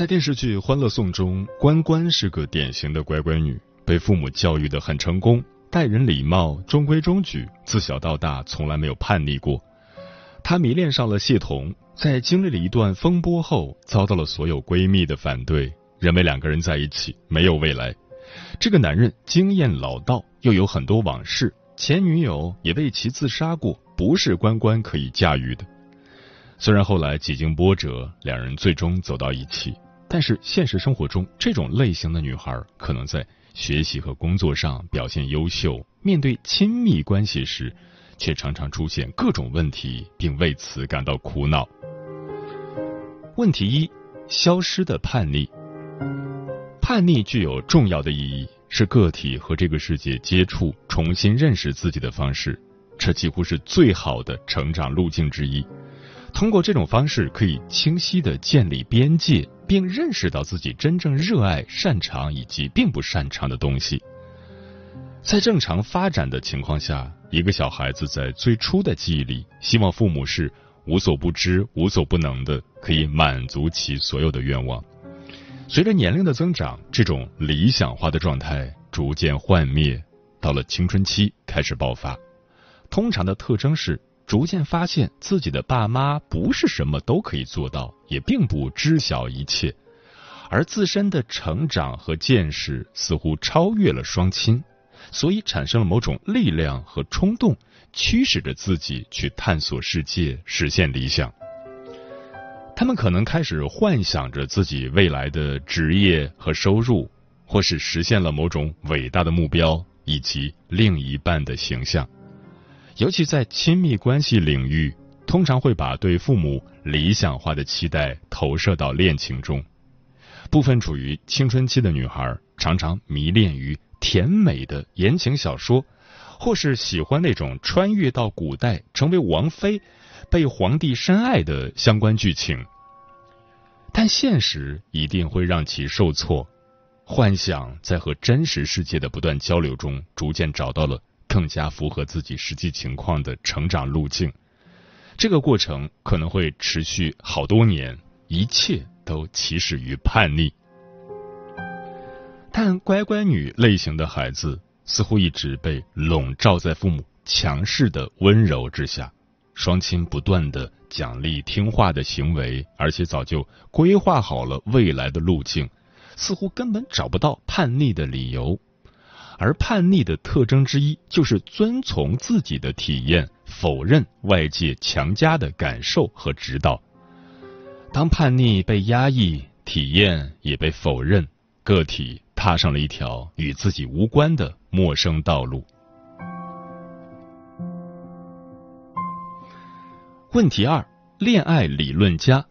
在电视剧《欢乐颂》中，关关是个典型的乖乖女，被父母教育的很成功，待人礼貌，中规中矩，自小到大从来没有叛逆过。她迷恋上了谢童，在经历了一段风波后，遭到了所有闺蜜的反对，认为两个人在一起没有未来。这个男人经验老道，又有很多往事，前女友也为其自杀过，不是关关可以驾驭的。虽然后来几经波折，两人最终走到一起。但是现实生活中，这种类型的女孩可能在学习和工作上表现优秀，面对亲密关系时，却常常出现各种问题，并为此感到苦恼。问题一：消失的叛逆。叛逆具有重要的意义，是个体和这个世界接触、重新认识自己的方式，这几乎是最好的成长路径之一。通过这种方式，可以清晰的建立边界。并认识到自己真正热爱、擅长以及并不擅长的东西。在正常发展的情况下，一个小孩子在最初的记忆里，希望父母是无所不知、无所不能的，可以满足其所有的愿望。随着年龄的增长，这种理想化的状态逐渐幻灭，到了青春期开始爆发。通常的特征是。逐渐发现自己的爸妈不是什么都可以做到，也并不知晓一切，而自身的成长和见识似乎超越了双亲，所以产生了某种力量和冲动，驱使着自己去探索世界，实现理想。他们可能开始幻想着自己未来的职业和收入，或是实现了某种伟大的目标，以及另一半的形象。尤其在亲密关系领域，通常会把对父母理想化的期待投射到恋情中。部分处于青春期的女孩常常迷恋于甜美的言情小说，或是喜欢那种穿越到古代成为王妃、被皇帝深爱的相关剧情。但现实一定会让其受挫，幻想在和真实世界的不断交流中，逐渐找到了。更加符合自己实际情况的成长路径，这个过程可能会持续好多年，一切都起始于叛逆。但乖乖女类型的孩子似乎一直被笼罩在父母强势的温柔之下，双亲不断的奖励听话的行为，而且早就规划好了未来的路径，似乎根本找不到叛逆的理由。而叛逆的特征之一就是遵从自己的体验，否认外界强加的感受和指导。当叛逆被压抑，体验也被否认，个体踏上了一条与自己无关的陌生道路。问题二：恋爱理论家。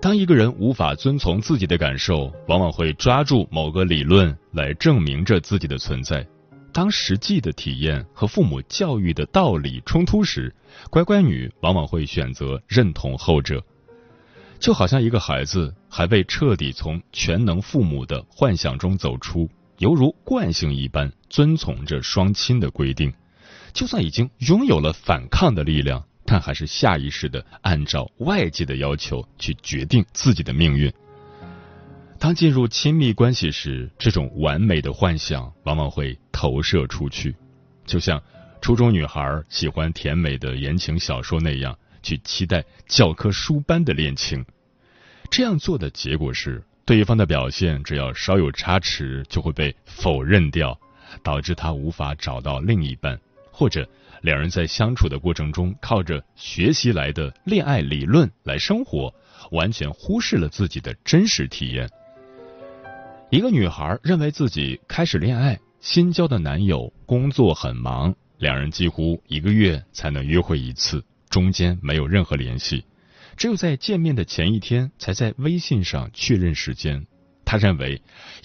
当一个人无法遵从自己的感受，往往会抓住某个理论来证明着自己的存在。当实际的体验和父母教育的道理冲突时，乖乖女往往会选择认同后者。就好像一个孩子还未彻底从全能父母的幻想中走出，犹如惯性一般遵从着双亲的规定，就算已经拥有了反抗的力量。但还是下意识的按照外界的要求去决定自己的命运。当进入亲密关系时，这种完美的幻想往往会投射出去，就像初中女孩喜欢甜美的言情小说那样，去期待教科书般的恋情。这样做的结果是，对方的表现只要稍有差池，就会被否认掉，导致他无法找到另一半，或者两人在相处的过程中靠着学习来的恋爱理论来生活，完全忽视了自己的真实体验。一个女孩认为自己开始恋爱，新交的男友工作很忙，两人几乎一个月才能约会一次，中间没有任何联系。只有在见面的前一天，才在微信上确认时间。他认为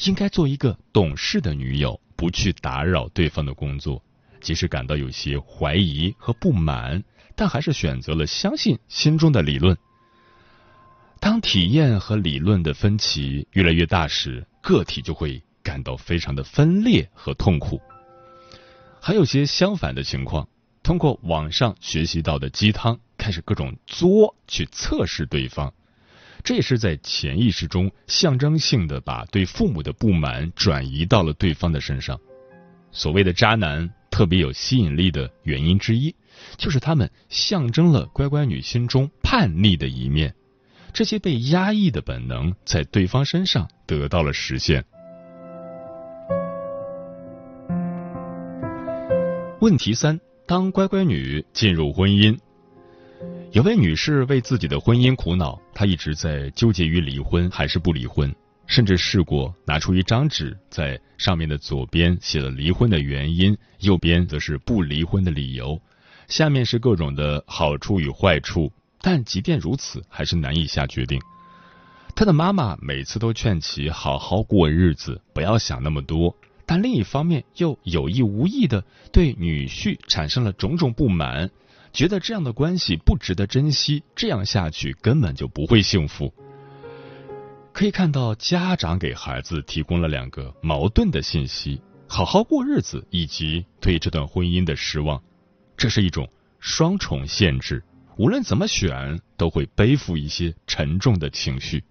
应该做一个懂事的女友，不去打扰对方的工作。即使感到有些怀疑和不满，但还是选择了相信心中的理论。当体验和理论的分歧越来越大时，个体就会感到非常的分裂和痛苦。还有些相反的情况，通过网上学习到的鸡汤。开始各种作去测试对方，这也是在潜意识中象征性的把对父母的不满转移到了对方的身上。所谓的渣男特别有吸引力的原因之一，就是他们象征了乖乖女心中叛逆的一面，这些被压抑的本能在对方身上得到了实现。问题三：当乖乖女进入婚姻。有位女士为自己的婚姻苦恼，她一直在纠结于离婚还是不离婚，甚至试过拿出一张纸，在上面的左边写了离婚的原因，右边则是不离婚的理由，下面是各种的好处与坏处。但即便如此，还是难以下决定。他的妈妈每次都劝其好好过日子，不要想那么多，但另一方面又有意无意的对女婿产生了种种不满。觉得这样的关系不值得珍惜，这样下去根本就不会幸福。可以看到，家长给孩子提供了两个矛盾的信息：好好过日子以及对这段婚姻的失望。这是一种双重限制，无论怎么选，都会背负一些沉重的情绪。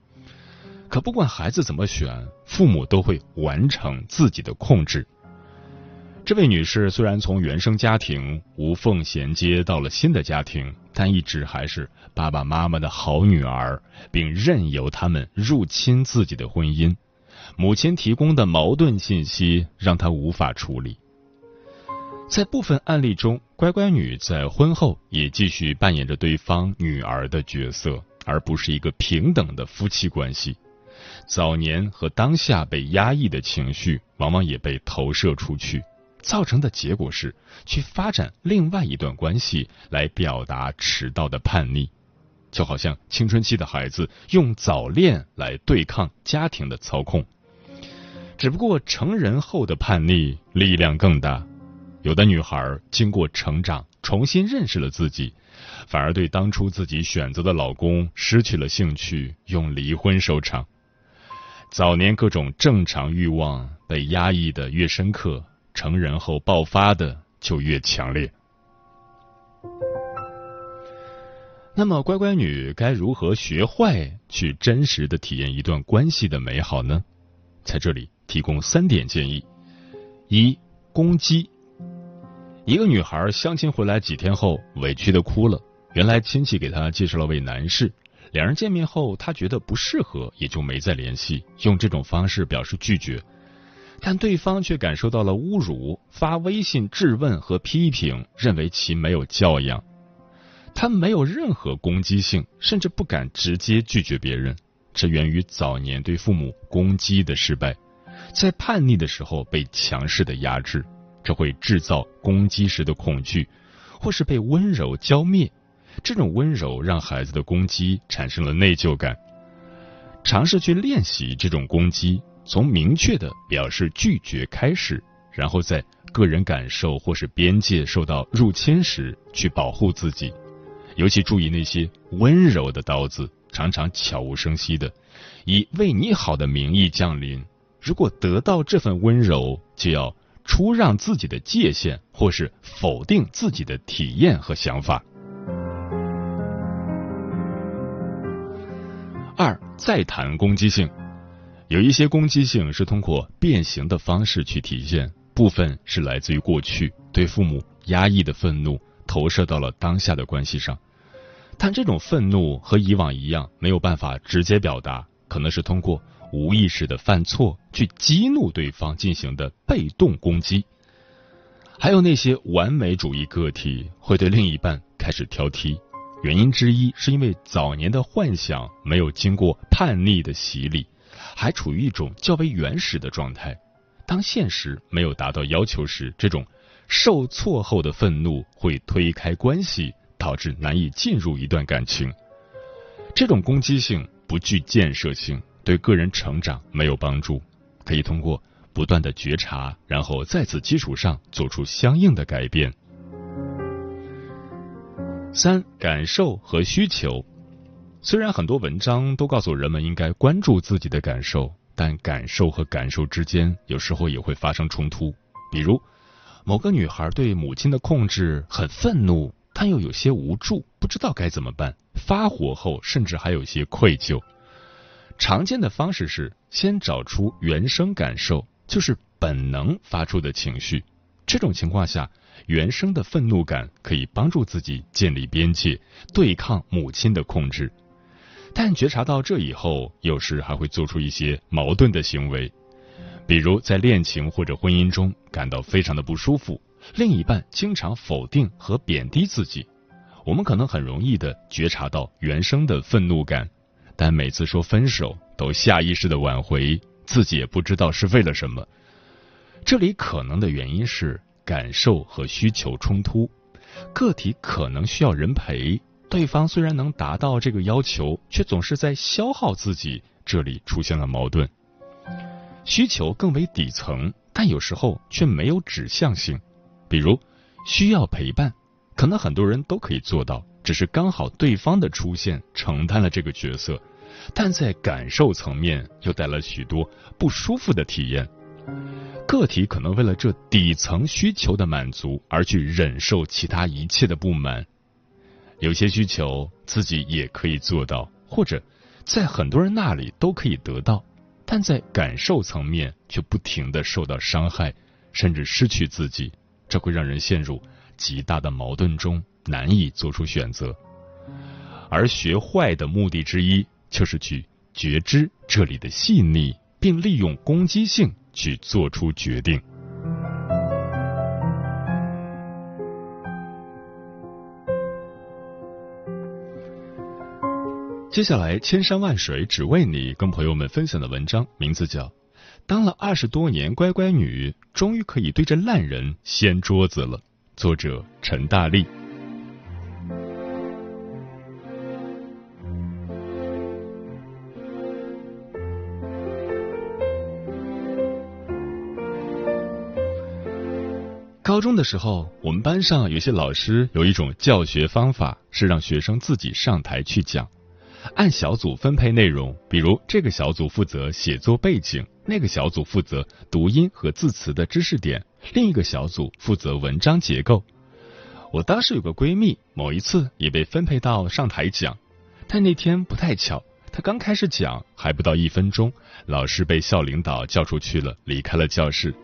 可不管孩子怎么选，父母都会完成自己的控制。这位女士虽然从原生家庭无缝衔接到了新的家庭，但一直还是爸爸妈妈的好女儿，并任由他们入侵自己的婚姻。母亲提供的矛盾信息让她无法处理。在部分案例中，乖乖女在婚后也继续扮演着对方女儿的角色，而不是一个平等的夫妻关系。早年和当下被压抑的情绪，往往也被投射出去。造成的结果是，去发展另外一段关系来表达迟到的叛逆，就好像青春期的孩子用早恋来对抗家庭的操控。只不过成人后的叛逆力量更大，有的女孩经过成长，重新认识了自己，反而对当初自己选择的老公失去了兴趣，用离婚收场。早年各种正常欲望被压抑的越深刻。成人后爆发的就越强烈。那么，乖乖女该如何学坏去真实的体验一段关系的美好呢？在这里提供三点建议：一、攻击。一个女孩相亲回来几天后，委屈的哭了。原来亲戚给她介绍了位男士，两人见面后，她觉得不适合，也就没再联系，用这种方式表示拒绝。但对方却感受到了侮辱，发微信质问和批评，认为其没有教养。他没有任何攻击性，甚至不敢直接拒绝别人，这源于早年对父母攻击的失败，在叛逆的时候被强势的压制，这会制造攻击时的恐惧，或是被温柔浇灭。这种温柔让孩子的攻击产生了内疚感，尝试去练习这种攻击。从明确的表示拒绝开始，然后在个人感受或是边界受到入侵时去保护自己，尤其注意那些温柔的刀子，常常悄无声息的以为你好的名义降临。如果得到这份温柔，就要出让自己的界限，或是否定自己的体验和想法。二，再谈攻击性。有一些攻击性是通过变形的方式去体现，部分是来自于过去对父母压抑的愤怒投射到了当下的关系上。但这种愤怒和以往一样，没有办法直接表达，可能是通过无意识的犯错去激怒对方进行的被动攻击。还有那些完美主义个体会对另一半开始挑剔，原因之一是因为早年的幻想没有经过叛逆的洗礼，还处于一种较为原始的状态。当现实没有达到要求时，这种受挫后的愤怒会推开关系，导致难以进入一段感情。这种攻击性不具建设性，对个人成长没有帮助。可以通过不断的觉察，然后在此基础上做出相应的改变。三、感受和需求。虽然很多文章都告诉人们应该关注自己的感受。但感受和感受之间有时候也会发生冲突，比如某个女孩对母亲的控制很愤怒，但又有些无助，不知道该怎么办。发火后甚至还有些愧疚。常见的方式是先找出原生感受，就是本能发出的情绪。这种情况下，原生的愤怒感可以帮助自己建立边界，对抗母亲的控制。但觉察到这以后，有时还会做出一些矛盾的行为，比如在恋情或者婚姻中感到非常的不舒服，另一半经常否定和贬低自己，我们可能很容易的觉察到原生的愤怒感，但每次说分手都下意识的挽回，自己也不知道是为了什么。这里可能的原因是感受和需求冲突，个体可能需要人陪。对方虽然能达到这个要求，却总是在消耗自己，这里出现了矛盾。需求更为底层，但有时候却没有指向性。比如需要陪伴，可能很多人都可以做到，只是刚好对方的出现承担了这个角色，但在感受层面又带来许多不舒服的体验。个体可能为了这底层需求的满足而去忍受其他一切的不满。有些需求自己也可以做到，或者在很多人那里都可以得到，但在感受层面却不停的受到伤害，甚至失去自己，这会让人陷入极大的矛盾中，难以做出选择。而学坏的目的之一，就是去觉知这里的细腻，并利用攻击性去做出决定。接下来，千山万水只为你，跟朋友们分享的文章名字叫《当了二十多年乖乖女，终于可以对着烂人掀桌子了》，作者陈大力。高中的时候，我们班上有些老师有一种教学方法，是让学生自己上台去讲。按小组分配内容，比如这个小组负责写作背景，那个小组负责读音和字词的知识点，另一个小组负责文章结构。我当时有个闺蜜，某一次也被分配到上台讲，但那天不太巧，她刚开始讲还不到一分钟，老师被校领导叫出去了，离开了教室。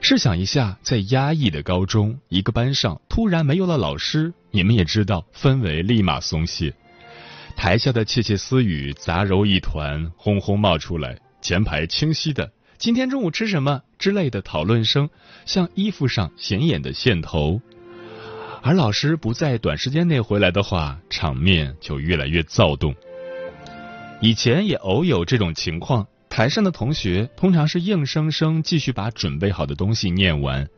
试想一下，在压抑的高中，一个班上突然没有了老师，你们也知道，氛围立马松懈。台下的窃窃私语杂糅一团，轰轰冒出来。前排清晰的“今天中午吃什么”之类的讨论声，像衣服上显眼的线头。而老师不在短时间内回来的话，场面就越来越躁动。以前也偶有这种情况，台上的同学通常是硬生生继续把准备好的东西念完。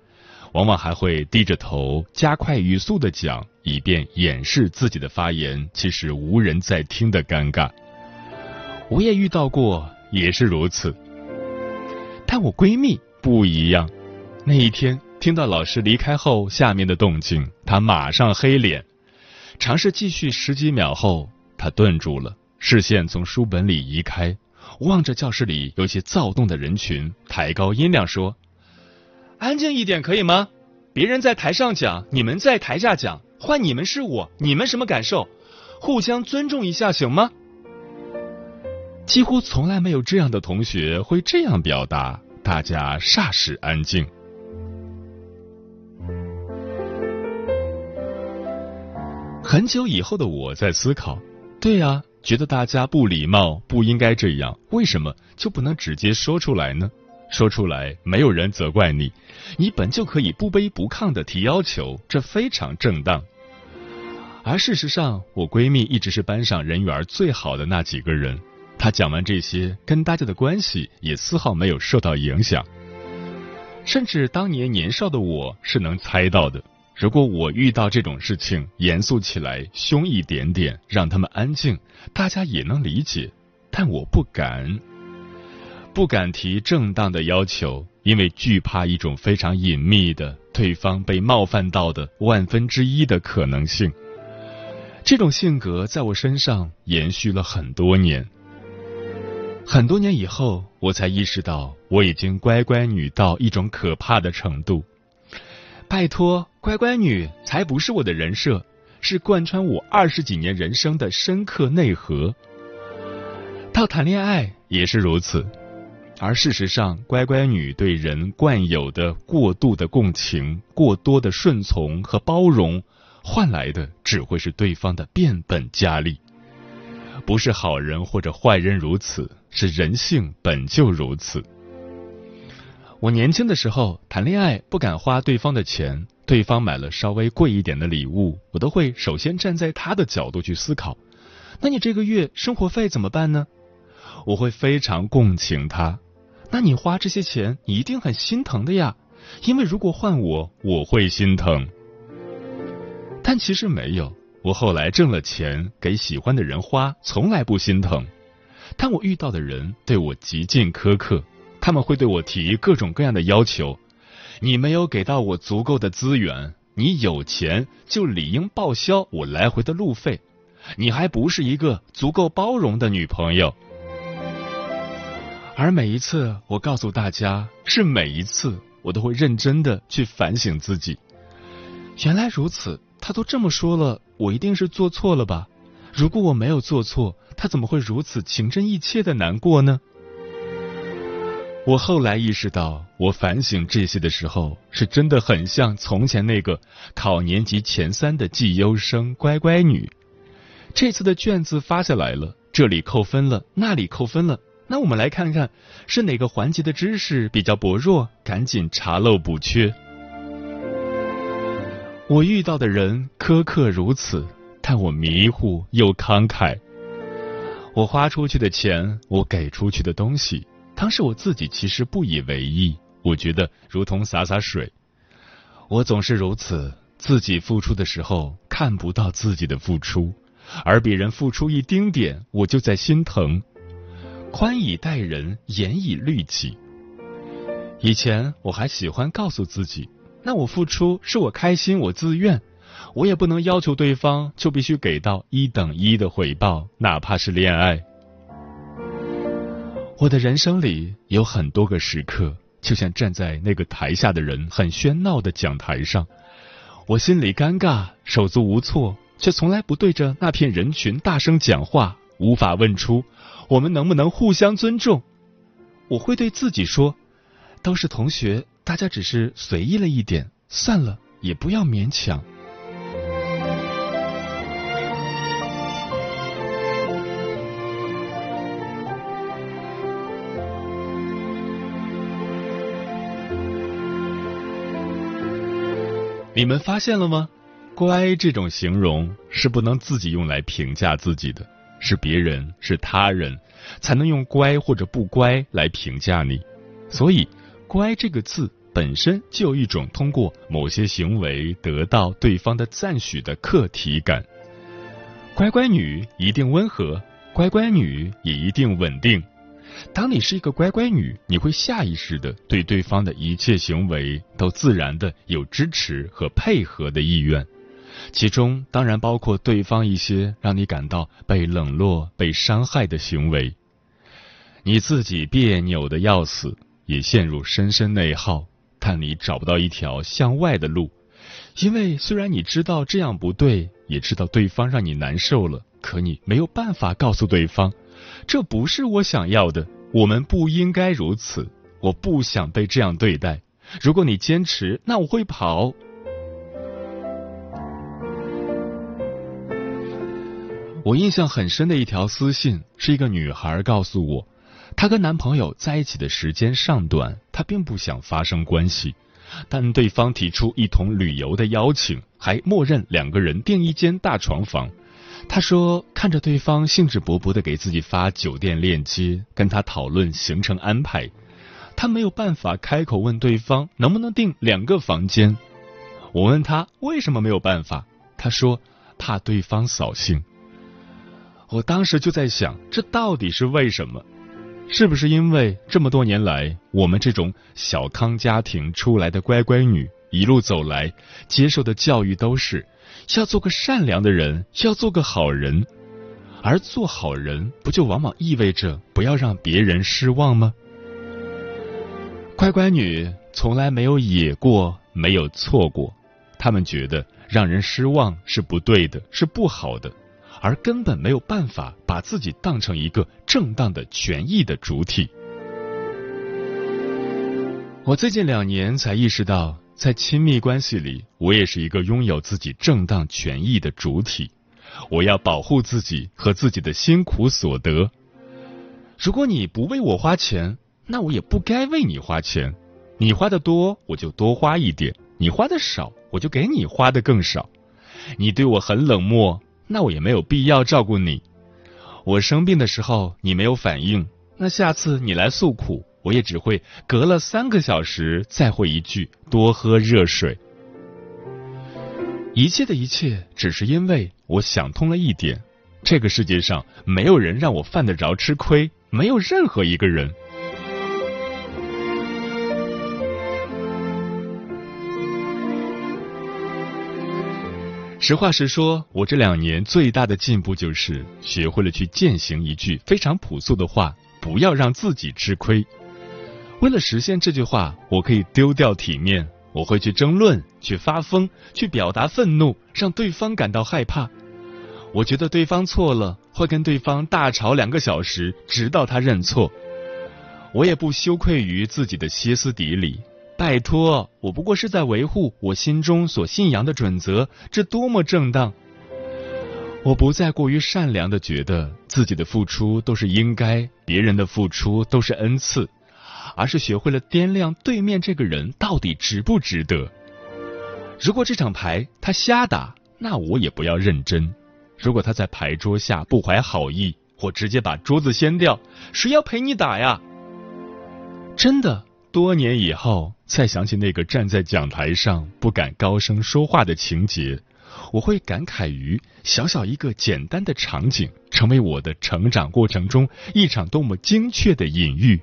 往往还会低着头，加快语速的讲，以便掩饰自己的发言其实无人在听的尴尬。我也遇到过，也是如此。但我闺蜜不一样，那一天听到老师离开后，下面的动静，她马上黑脸。尝试继续十几秒后，她顿住了，视线从书本里移开，望着教室里有些躁动的人群，抬高音量说。安静一点可以吗？别人在台上讲，你们在台下讲，换你们是我，你们什么感受？互相尊重一下行吗？几乎从来没有这样的同学会这样表达，大家霎时安静。很久以后的我在思考，对呀，觉得大家不礼貌，不应该这样，为什么就不能直接说出来呢？说出来，没有人责怪你，你本就可以不卑不亢的提要求，这非常正当。而事实上，我闺蜜一直是班上人缘最好的那几个人。她讲完这些，跟大家的关系也丝毫没有受到影响。甚至当年年少的我是能猜到的，如果我遇到这种事情，严肃起来，凶一点点，让他们安静，大家也能理解。但我不敢，不敢提正当的要求，因为惧怕一种非常隐秘的对方被冒犯到的万分之一的可能性。这种性格在我身上延续了很多年。很多年以后，我才意识到我已经乖乖女到一种可怕的程度。拜托，乖乖女才不是我的人设，是贯穿我二十几年人生的深刻内核。到谈恋爱也是如此，而事实上，乖乖女对人惯有的过度的共情、过多的顺从和包容。换来的只会是对方的变本加厉，不是好人或者坏人如此，是人性本就如此。我年轻的时候谈恋爱不敢花对方的钱，对方买了稍微贵一点的礼物，我都会首先站在他的角度去思考。那你这个月生活费怎么办呢？我会非常共情他。那你花这些钱，你一定很心疼的呀，因为如果换我，我会心疼。但其实没有，我后来挣了钱给喜欢的人花，从来不心疼。但我遇到的人对我极尽苛刻，他们会对我提各种各样的要求。你没有给到我足够的资源，你有钱就理应报销我来回的路费。你还不是一个足够包容的女朋友。而每一次，我告诉大家，是每一次，我都会认真的去反省自己。原来如此。他都这么说了，我一定是做错了吧？如果我没有做错，他怎么会如此情真意切的难过呢？我后来意识到，我反省这些的时候，是真的很像从前那个考年级前三的绩优生乖乖女。这次的卷子发下来了，这里扣分了，那里扣分了，那我们来看看是哪个环节的知识比较薄弱，赶紧查漏补缺。我遇到的人苛刻如此，但我迷糊又慷慨。我花出去的钱，我给出去的东西，当时我自己其实不以为意，我觉得如同洒洒水。我总是如此，自己付出的时候看不到自己的付出，而别人付出一丁点，我就在心疼。宽以待人，严以律己。以前我还喜欢告诉自己。那我付出是我开心，我自愿，我也不能要求对方就必须给到一等一的回报，哪怕是恋爱。我的人生里有很多个时刻，就像站在那个台下的人很喧闹的讲台上，我心里尴尬，手足无措，却从来不对着那片人群大声讲话，无法问出我们能不能互相尊重。我会对自己说，都是同学。大家只是随意了一点，算了，也不要勉强。你们发现了吗？乖这种形容是不能自己用来评价自己的，是别人，是他人，才能用乖或者不乖来评价你，所以。乖这个字本身就有一种通过某些行为得到对方的赞许的客体感。乖乖女一定温和，乖乖女也一定稳定。当你是一个乖乖女，你会下意识的对对方的一切行为都自然的有支持和配合的意愿，其中当然包括对方一些让你感到被冷落、被伤害的行为。你自己别扭的要死。也陷入深深内耗，但你找不到一条向外的路，因为虽然你知道这样不对，也知道对方让你难受了，可你没有办法告诉对方，这不是我想要的，我们不应该如此，我不想被这样对待。如果你坚持，那我会跑。我印象很深的一条私信是一个女孩告诉我，她跟男朋友在一起的时间尚短，她并不想发生关系，但对方提出一同旅游的邀请，还默认两个人订一间大床房。她说看着对方兴致勃勃的给自己发酒店链接，跟他讨论行程安排，她没有办法开口问对方能不能订两个房间。我问她为什么没有办法，她说怕对方扫兴。我当时就在想，这到底是为什么？是不是因为这么多年来，我们这种小康家庭出来的乖乖女，一路走来接受的教育都是要做个善良的人，要做个好人，而做好人不就往往意味着不要让别人失望吗？乖乖女从来没有野过，没有错过，他们觉得让人失望是不对的，是不好的。而根本没有办法把自己当成一个正当的权益的主体。我最近两年才意识到，在亲密关系里，我也是一个拥有自己正当权益的主体。我要保护自己和自己的辛苦所得。如果你不为我花钱，那我也不该为你花钱。你花的多，我就多花一点；你花的少，我就给你花的更少。你对我很冷漠。那我也没有必要照顾你。我生病的时候你没有反应，那下次你来诉苦，我也只会隔了三个小时再回一句多喝热水。一切的一切，只是因为我想通了一点：这个世界上没有人让我犯得着吃亏，没有任何一个人。实话实说，我这两年最大的进步就是学会了去践行一句非常朴素的话：不要让自己吃亏。为了实现这句话，我可以丢掉体面，我会去争论、去发疯、去表达愤怒，让对方感到害怕。我觉得对方错了，会跟对方大吵两个小时，直到他认错。我也不羞愧于自己的歇斯底里。拜托，我不过是在维护我心中所信仰的准则，这多么正当！我不再过于善良的觉得自己的付出都是应该，别人的付出都是恩赐，而是学会了掂量对面这个人到底值不值得。如果这场牌他瞎打，那我也不要认真；如果他在牌桌下不怀好意，或直接把桌子掀掉，谁要陪你打呀？真的。多年以后，再想起那个站在讲台上不敢高声说话的情节，我会感慨于小小一个简单的场景，成为我的成长过程中一场多么精确的隐喻。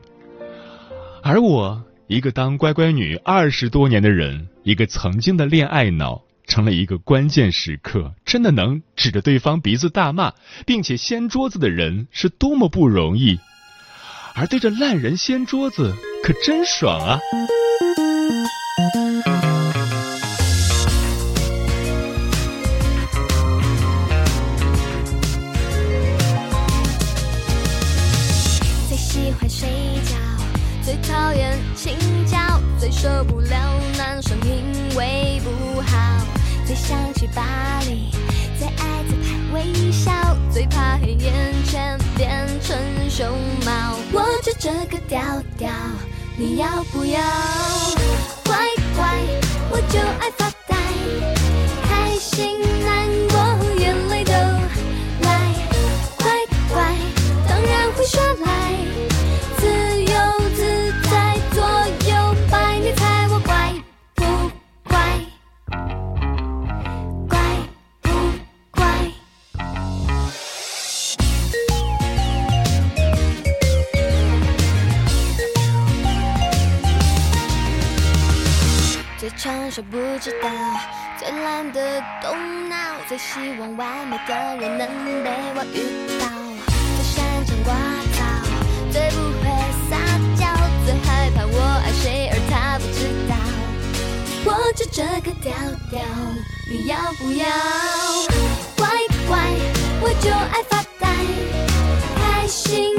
而我，一个当乖乖女二十多年的人，一个曾经的恋爱脑，成了一个关键时刻真的能指着对方鼻子大骂，并且掀桌子的人，是多么不容易。而对着烂人掀桌子，可真爽啊！最喜欢睡觉，最讨厌请教，最受不了男生品味不好，最想去巴黎，最爱自拍微笑，最怕黑眼圈变成熊猫。我就这个调调，你要不要？乖乖，我就爱发呆，开心知道，最懒得动脑，最希望完美的人能被我遇到，最擅长挂套，最不会撒娇，最害怕我爱谁而他不知道。我就这个调调，你要不要？乖乖，我就爱发呆，开心